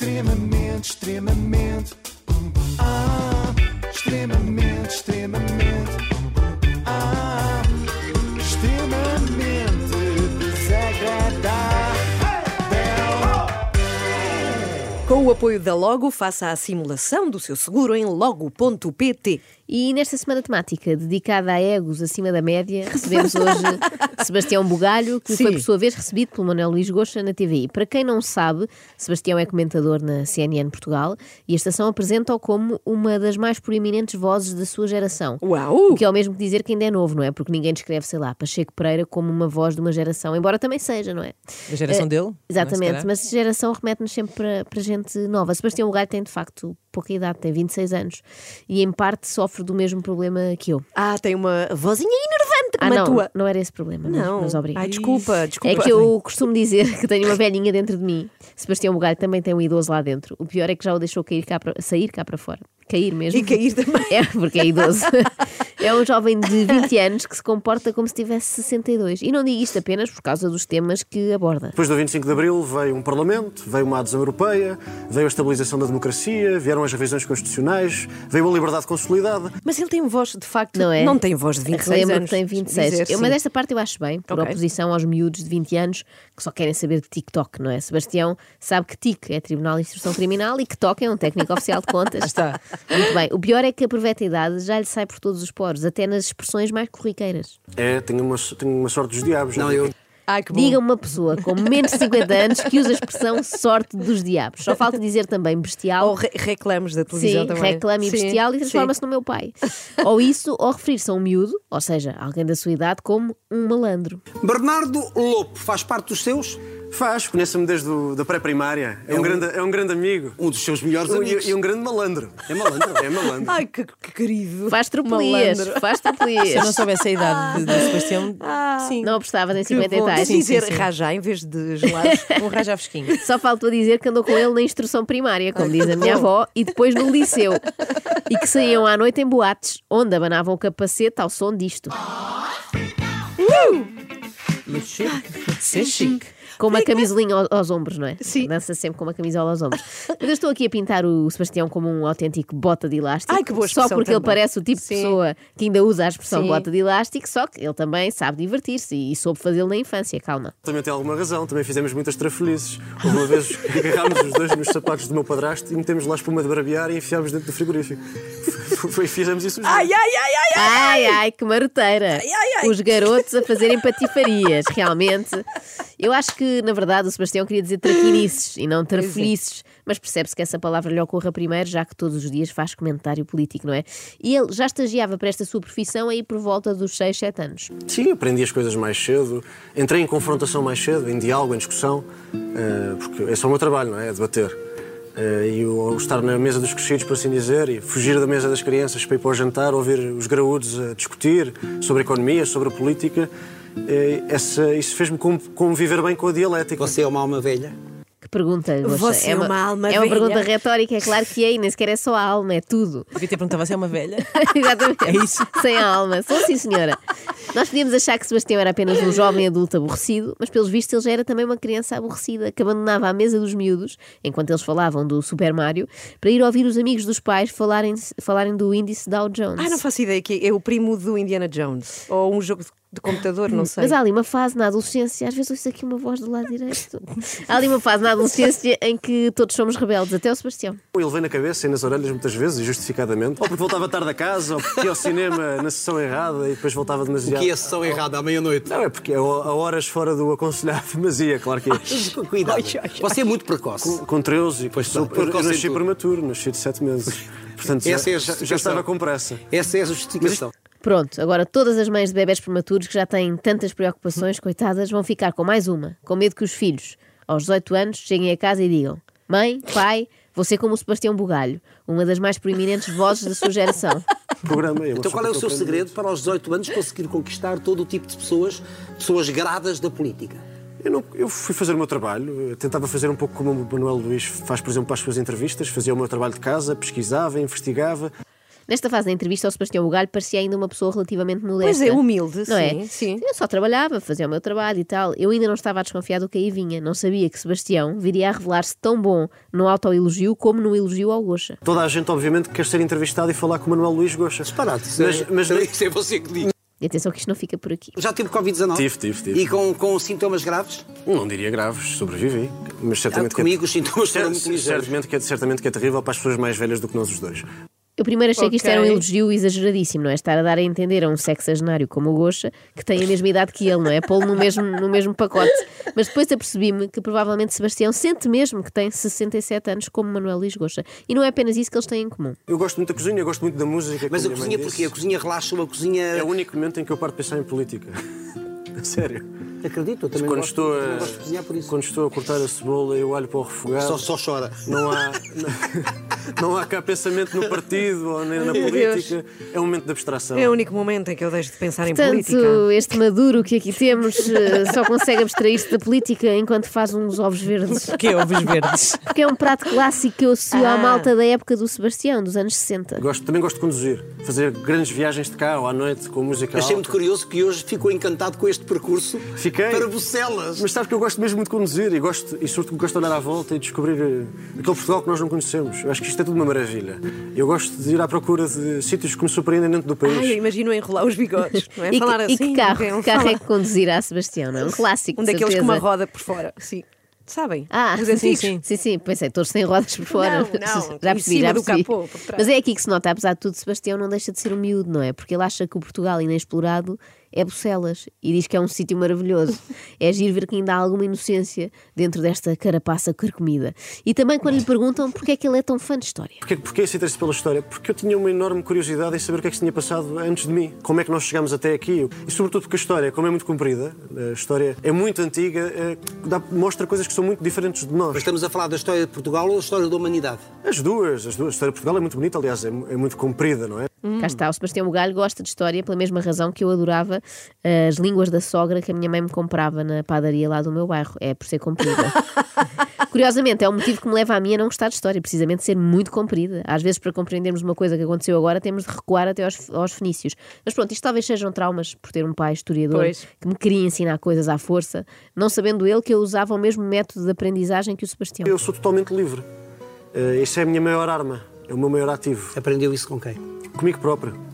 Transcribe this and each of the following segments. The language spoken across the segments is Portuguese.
Extremamente, extremamente. Ah, extremamente, extremamente. Ah, extremamente desagradável. Com o apoio da Logo, faça a simulação do seu seguro em logo.pt. E nesta semana temática dedicada a egos acima da média, recebemos hoje Sebastião Bugalho, que Sim. foi por sua vez recebido pelo Manuel Luís Goxa na TVI. Para quem não sabe, Sebastião é comentador na CNN Portugal e a estação apresenta-o como uma das mais proeminentes vozes da sua geração. Uau! O que é o mesmo que dizer que ainda é novo, não é? Porque ninguém descreve, sei lá, Pacheco Pereira como uma voz de uma geração, embora também seja, não é? Da geração Eh, dele? é, Exatamente, calhar? mas geração remete-nos sempre para, para gente nova. Sebastião Bugalho tem de facto pouca idade, tem 26 anos e em parte sofre do mesmo problema que eu. Ah, tem uma vozinha enervante ah, é não, tua. Não era esse problema, não. Mas, mas Ai, desculpa, é desculpa. É que eu costumo dizer que tenho uma velhinha dentro de mim. Sebastião Bugalho também tem um idoso lá dentro. O pior é que já o deixou cair cá para sair cá para fora. Cair mesmo. E cair também. É, porque é idoso. é um jovem de 20 anos que se comporta como se tivesse 62. E não digo isto apenas por causa dos temas que aborda. Depois do 25 de Abril veio um Parlamento, veio uma adesão europeia, veio a estabilização da democracia, vieram as revisões constitucionais, veio a liberdade consolidada. Mas ele tem voz, de facto, não, é? não tem voz de 26 anos. Tem 20 disseste. Dizer, eu, mas esta parte eu acho bem, por okay. oposição aos miúdos de 20 anos que só querem saber de TikTok, não é? Sebastião sabe que TIC é Tribunal de Instrução Criminal e que TOC é um técnico oficial de contas. está. Muito bem. O pior é que aproveita a idade, já lhe sai por todos os poros, até nas expressões mais corriqueiras. É, tenho uma, tenho uma sorte dos diabos. Não, é? eu... Ai, que bom. Diga uma pessoa com menos de 50 anos que usa a expressão sorte dos diabos. Só falta dizer também bestial. Ou re reclamos da televisão Sim, também. reclame e Sim, bestial e transforma-se no meu pai. ou isso, ou referir-se a um miúdo, ou seja, alguém da sua idade, como um malandro. Bernardo Lopo faz parte dos seus? Faz, conheço-me desde o, da pré-primária. É, um um- grande, é um grande amigo. Um dos seus melhores E, amigos. e um grande malandro. É malandro? É malandro. Ai, que, que querido. Faz tropelias, faz Se eu não tropelias. soubesse a idade de, Sebastião, sim. Não apostava nem Que 50 e tais. Sim, dizer sim, sim. rajá em vez de gelados. Um raja fresquinho. Só faltou dizer que andou com ele na instrução primária, como diz a minha avó, e depois no liceu. E que saíam à noite em boates, onde abanavam o capacete ao som disto. Mas chique. Ser chique. Com uma camisolinha ao- aos ombros, não é? Sim. Dança sempre com uma camisola aos ombros. Mas eu estou aqui a pintar o Sebastião como um autêntico bota de elástico. Ai, que boa Só porque ele também. parece o tipo de Sim. pessoa que ainda usa a expressão Sim. bota de elástico, só que ele também sabe divertir-se e soube fazê-lo na infância, calma. Também tem alguma razão, também fizemos muitas trafolhices. Houve uma vez agarrámos os dois nos sapatos do meu padrasto e metemos lá espuma de barbear e enfiámos dentro do frigorífico. Foi, fizemos isso ai, ai, ai, ai, ai. Ai, ai, que maroteira! ai, ai. Os garotos a fazerem patifarias, realmente. Eu acho que, na verdade, o Sebastião queria dizer traquinices e não trafelices, mas percebe-se que essa palavra lhe ocorra primeiro, já que todos os dias faz comentário político, não é? E ele já estagiava para esta sua profissão aí por volta dos 6, 7 anos. Sim, aprendi as coisas mais cedo, entrei em confrontação mais cedo, em diálogo, em discussão, eh, porque esse é o meu trabalho, não é? É debater. Eh, E o, estar na mesa dos crescidos, por assim dizer, e fugir da mesa das crianças para ir para o jantar, ouvir os graúdos a discutir sobre a economia, sobre a política, eh, essa, isso fez-me conviver bem com a dialética. Você é uma alma velha? Pergunta? Você é uma alma É uma velha. pergunta retórica, é claro que é, e nem sequer é só a alma, é tudo. Devia ter perguntado, você é uma velha? Exatamente. É isso? Sem a alma. Sou sim, senhora. Nós podíamos achar que Sebastião era apenas um jovem adulto aborrecido, mas pelos vistos ele já era também uma criança aborrecida que abandonava a mesa dos miúdos, enquanto eles falavam do Super Mario, para ir ouvir os amigos dos pais falarem, falarem do índice Dow Jones. Ai, não faço ideia que é o primo do Indiana Jones. Ou um jogo de, de computador, não sei. Mas há ali uma fase na adolescência, às vezes ouço aqui uma voz do lado direito. Há ali uma fase na adolescência em que todos somos rebeldes, até o Sebastião. Ele vem na cabeça e nas orelhas muitas vezes, e justificadamente. Ou porque voltava tarde a casa, ou porque ia ao cinema na sessão errada e depois voltava demasiado. Que é a sessão errada à meia-noite? Não, é porque é a horas fora do aconselhado, mas ia, claro que ia. Cuidado. Você é muito precoce. Com, com 13 e Pois sou, está, eu, nasci tudo. prematuro, nasci de 7 meses. Portanto, já, Essa é já- já, justificação. estava com pressa. Essa é a justificação. Pronto, agora todas as mães de bebés prematuros que já têm tantas preocupações, coitadas, vão ficar com mais uma, com medo que os filhos, aos 18 anos, cheguem a casa e digam: Mãe, pai, ser como o Sebastião Bugalho, uma das mais proeminentes vozes da sua geração. Programa. eu Então qual é o seu segredo para aos 18 anos conseguir conquistar todo o tipo de pessoas, pessoas gradas da política? Eu, não- eu fui fazer o meu trabalho, eu tentava fazer um pouco como o Manuel Luís faz, por exemplo, para as suas entrevistas, fazia o meu trabalho de casa, pesquisava, investigava. Nesta fase da entrevista, o Sebastião Bugalho parecia ainda uma pessoa relativamente modesta. Pois é, humilde, não sim, é? sim. Eu só trabalhava, fazia o meu trabalho e tal. Eu ainda não estava a desconfiar do que aí vinha. Não sabia que Sebastião viria a revelar-se tão bom no autoelogio como no elogio ao Gocha. Toda a gente, obviamente, quer ser entrevistado e falar com o Manuel Luís Goxa. Disparate. Isso, Mas, é, mas isso é você que diz. E atenção que isto não fica por aqui. Já tive Covid-19? Tive, tive, tive. E com, com sintomas graves? não diria graves, sobrevivi. Mas certamente Ah, comigo que os sintomas é, foram muito ligeiros. certamente, que é, certamente que é terrível para as pessoas mais velhas do que nós os dois. Eu primeiro achei que isto era um elogio exageradíssimo, não é? Estar a dar a entender a um sexagenário como o Gocha, que tem a mesma idade que ele, não é? Pô-lo no mesmo, no mesmo pacote. Mas depois apercebi-me que provavelmente Sebastião sente mesmo que tem 67 anos como Manuel Luís Gocha. E não é apenas isso que eles têm em comum. Eu gosto muito da cozinha, eu gosto muito da música. Mas a cozinha porquê? A cozinha relaxa, a cozinha. É o único momento em que eu paro de pensar em política. A Sério. Acredito, eu também Quando gosto, estou, a, gosto de cozinhar por isso. quando estou a cortar a cebola, eu olho para o refogado. Só, só chora. Não há, não, não há cá pensamento no partido ou nem na política. É um momento de abstração. É o único momento em que eu deixo de pensar em Portanto, política. este Maduro que aqui temos eh, só consegue abstrair-se da política enquanto faz uns ovos verdes. Que é ovos verdes? Porque é um prato clássico que eu associo à Ah. malta da época do Sebastião, dos anos 60. Gosto, também gosto de conduzir, fazer grandes viagens de carro à noite com música Achei alta. muito curioso que hoje ficou encantado com este percurso Fiquei. para Bucelas. Mas sabes que eu gosto mesmo de conduzir e gosto, e sobretudo gosto de olhar à volta e descobrir eh, aquele Portugal que nós não conhecemos. Eu acho que isto é tudo uma maravilha. Eu gosto de ir à procura de sítios que me surpreendem dentro do país. Ai, eu imagino enrolar os bigodes, não é? E, Falar que, e assim. que carro, não que carro é que conduzirá Sebastião, não é? Um clássico. Um daqueles com uma roda por fora, sim. Sabem? Ah, Os sim, antigos. sim. sim, sim. Pensei, todos têm rodas por fora. Não, não, já em percebi, cima já do percebi. capô, por trás. Mas é aqui que se nota, apesar de tudo, Sebastião não deixa de ser um miúdo, não é? Porque ele acha que o Portugal inexplorado é Bucelas e diz que é um sítio maravilhoso. É giro ver que ainda há alguma inocência dentro desta carapaça carcomida. E também quando lhe perguntam porque é que ele é tão fã de história. Porquê, porquê esse interesse pela história? Porque eu tinha uma enorme curiosidade em saber o que é que se tinha passado antes de mim. Como é que nós chegámos até aqui. E sobretudo porque a história, como é muito comprida, a história é muito antiga, eh, dá- mostra coisas que são muito diferentes de nós. Mas estamos a falar da história de Portugal ou da história da humanidade? As duas, as duas. A história de Portugal é muito bonita, aliás, é, é muito comprida, não é? Cá está, o Sebastião Bugalho gosta de história pela mesma razão que eu adorava as línguas da sogra que a minha mãe me comprava na padaria lá do meu bairro. É por ser comprida. Curiosamente, é um motivo que me leva a mim a não gostar de história, precisamente ser muito comprida. Às vezes, para compreendermos uma coisa que aconteceu agora, temos de recuar até aos, aos fenícios. Mas pronto, isto talvez sejam traumas por ter um pai historiador Pois. que me queria ensinar coisas à força, não sabendo ele que eu usava o mesmo método de aprendizagem que o Sebastião. Eu sou totalmente livre. Eh, Essa é a minha maior arma, é o meu maior ativo. Aprendeu isso com quem? Comigo próprio.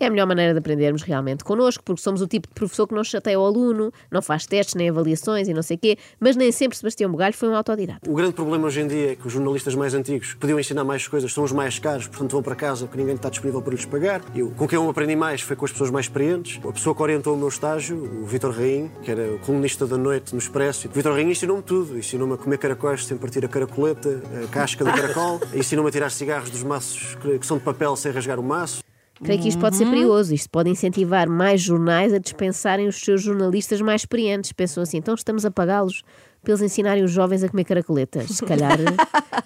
É a melhor maneira de aprendermos realmente connosco, porque somos o tipo de professor que não chateia o aluno, não faz testes nem avaliações e não sei quê, mas nem sempre Sebastião Bugalho foi um autodidata. O grande problema hoje em dia é que os jornalistas mais antigos podiam ensinar mais coisas são os mais caros, portanto vão para casa porque ninguém está disponível para lhes pagar. Eu, com quem eu aprendi mais foi com as pessoas mais experientes. A pessoa que orientou o meu estágio, o Vitor Rainho, que era o colunista da noite no Expresso. O Vitor Rainho ensinou-me tudo. Ensinou-me a comer caracóis sem partir a caracoleta, a casca do caracol. Ensinou-me a tirar cigarros dos maços que são de papel sem rasgar o maço. Creio que isto pode ser perigoso, isto pode incentivar mais jornais a dispensarem os seus jornalistas mais experientes. Pensam assim, então estamos a pagá-los para eles ensinarem os jovens a comer caracoletas. Se calhar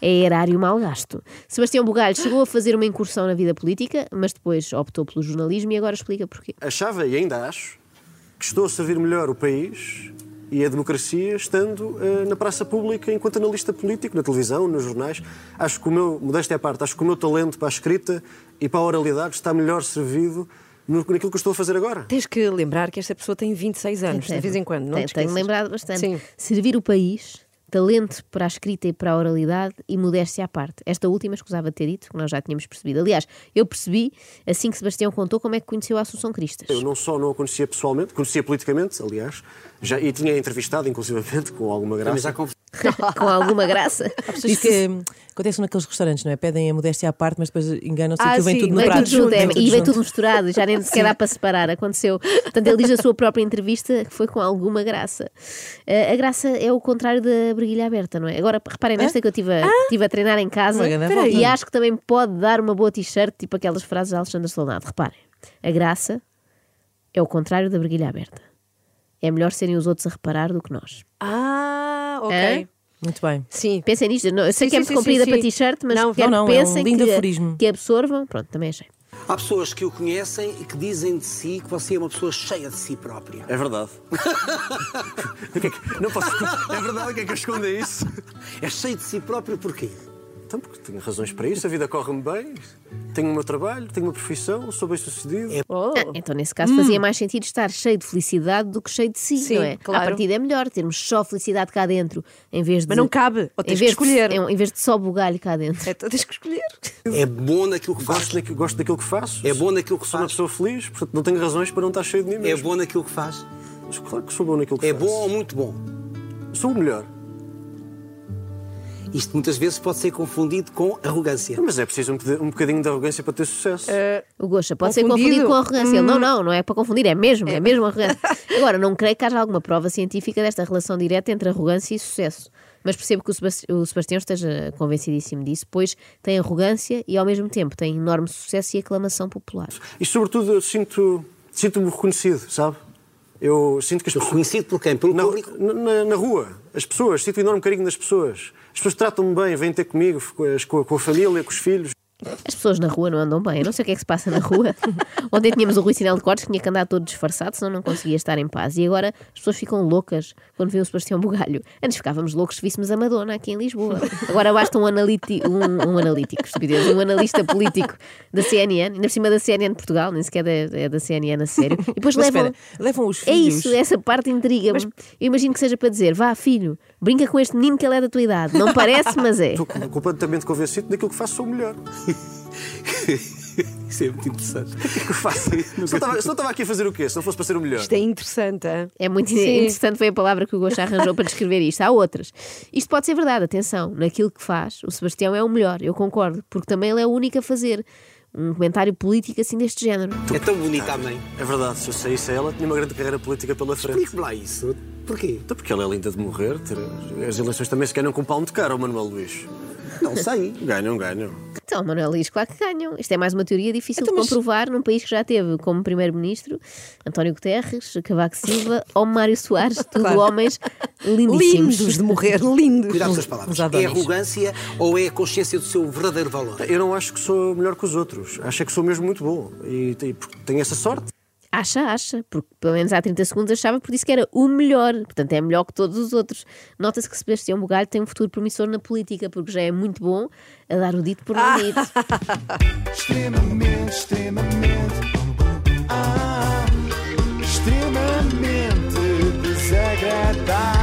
é erário mal gasto. Sebastião Bugalho chegou a fazer uma incursão na vida política, mas depois optou pelo jornalismo e agora explica porquê. achava e ainda acho que estou a servir melhor o país e a democracia estando eh, na praça pública enquanto analista político, na televisão, nos jornais. Acho que o meu, modéstia à parte, acho que o meu talento para a escrita e para a oralidade está melhor servido no, naquilo que eu estou a fazer agora. Tens que lembrar que esta pessoa tem 26 anos, de vez em quando, não Tenho, te tenho lembrado bastante. Sim. Servir o país, talento para a escrita e para a oralidade e modéstia à parte. Esta última escusava de ter dito, que nós já tínhamos percebido. Aliás, eu percebi, assim que Sebastião contou, como é que conheceu a Assunção Cristas. Eu não só não a conhecia pessoalmente, conhecia politicamente, aliás, já, e tinha entrevistado, inclusivamente, com alguma graça. já conf... Com alguma graça. Pessoas que acontece naqueles restaurantes, não é? Pedem a modéstia à parte, mas depois enganam-se Ah, e aquilo vem tudo no Vem prato. tudo é, Vem tudo e vem tudo misturado, já nem sequer dá para separar. Aconteceu. Portanto, ele diz a sua própria entrevista que foi com alguma graça. Eh, a graça é o contrário da briguilha aberta, não é? Agora, reparem nesta que eu estive a, estive a treinar em casa e acho que também pode dar uma boa t-shirt, tipo aquelas frases de Alexandre Solnado. Reparem, a graça é o contrário da briguilha aberta. É melhor serem os outros a reparar do que nós. Ah, ok. Hã? Muito bem. Sim. Pensem nisto, não, eu sei Sim, que é sim, muito comprida para t-shirt, mas Não, quero não, que não, é um pensem lindo que, aforismo. que absorvam. Pronto, também achei. Há pessoas que o conhecem e que dizem de si que você é uma pessoa cheia de si própria. É verdade. É não posso. É verdade, o que é que eu escondo a isso? É cheio de si próprio porquê? Então, porque tenho razões para isso, a vida corre-me bem, tenho o meu trabalho, tenho uma profissão, sou bem sucedido. Oh. Ah, então, nesse caso, fazia mais sentido estar cheio de felicidade do que cheio de si, Sim, não é? claro. À partida é melhor termos só felicidade cá dentro, em vez de. Mas não cabe, ou em tens que escolher. De, em vez de só bugalho cá dentro. Então tens que escolher. É bom naquilo que. Gosto, naquilo, gosto daquilo que faço. É bom naquilo que Sou uma faz. pessoa feliz, portanto não tenho razões para não estar cheio de mim É mesmo. bom naquilo que faz. Mas claro que sou bom naquilo que É faço. bom ou muito bom. Sou o melhor. Isto muitas vezes pode ser confundido com arrogância. Mas é preciso um, bocadi- um bocadinho de arrogância para ter sucesso. O Gosha pode ser Confundido? confundido com arrogância. Ele, Não, não, não é para confundir, é mesmo, é mesmo arrogância. Agora, não creio que haja alguma prova científica desta relação direta entre arrogância e sucesso. Mas percebo que o Sebas- o Sebastião esteja convencidíssimo disso, pois tem arrogância e ao mesmo tempo tem enorme sucesso e aclamação popular. E sobretudo eu sinto, sinto-me reconhecido, sabe? Eu sinto que as pessoas. Reconhecido por quem? Pelo Na, público? na, na rua, as pessoas, sinto um enorme carinho das pessoas. As pessoas tratam-me bem, vêm ter comigo, com a- com a família, com os filhos. As pessoas na rua não andam bem. Eu não sei o que é que se passa na rua. Ontem tínhamos o Rui Sinel de Cortes que tinha que andar todo disfarçado, senão não conseguia estar em paz. E agora as pessoas ficam loucas quando vêem o Sebastião Bugalho. Antes ficávamos loucos se víssemos a Madonna aqui em Lisboa. Agora basta um, analiti um, um analítico, estupidez, um analista político da CNN, ainda por cima da CNN de Portugal, nem sequer é, é da CNN a sério. E depois Mas levam. espera, levam os É filhos. isso, essa parte intriga-me. Eu imagino que seja para dizer: vá, filho, brinca com este menino que ele é da tua idade. Não parece, mas é. Estou completamente convencido daquilo que faço, sou o melhor. Isso é muito interessante. O que é que eu faço? Se não estava- aqui a fazer o quê? Se não fosse para ser o melhor. Isto é interessante. hã? É muito Sim. interessante, foi a palavra que o Gosha arranjou para descrever isto. Há outras. Isto pode ser verdade, atenção. Naquilo que faz, o Sebastião é o melhor, eu concordo, porque também ele é o único a fazer um comentário político assim deste género. É tão bonita a mãe. É verdade, se eu saísse a ela, tinha uma grande carreira política pela frente. Explique-me lá isso. Porquê? Então porque ela é linda de morrer. As eleições também se ganham com um palmo de cara, o Manuel Luís. Não sei. Ganham, ganham. Então, Manuel Luís, claro que ganham. Isto é mais uma teoria difícil Então, de mas- comprovar num país que já teve como primeiro-ministro António Guterres, Cavaco Silva ou Mário Soares, tudo Claro. homens lindíssimos. Lindos de morrer, lindos. Cuidado com as palavras. É arrogância ou é a consciência do seu verdadeiro valor? Eu não acho que sou melhor que os outros. Acho é que sou mesmo muito bom. E, e tenho essa sorte. Acha, acha, porque pelo menos há 30 segundos achava por isso que era o melhor, portanto é melhor que todos os outros. Nota-se que Sebastião Bugalho tem um futuro promissor na política, porque já é muito bom a dar o dito por não dito. Extremamente, extremamente. Ah, extremamente desagradável.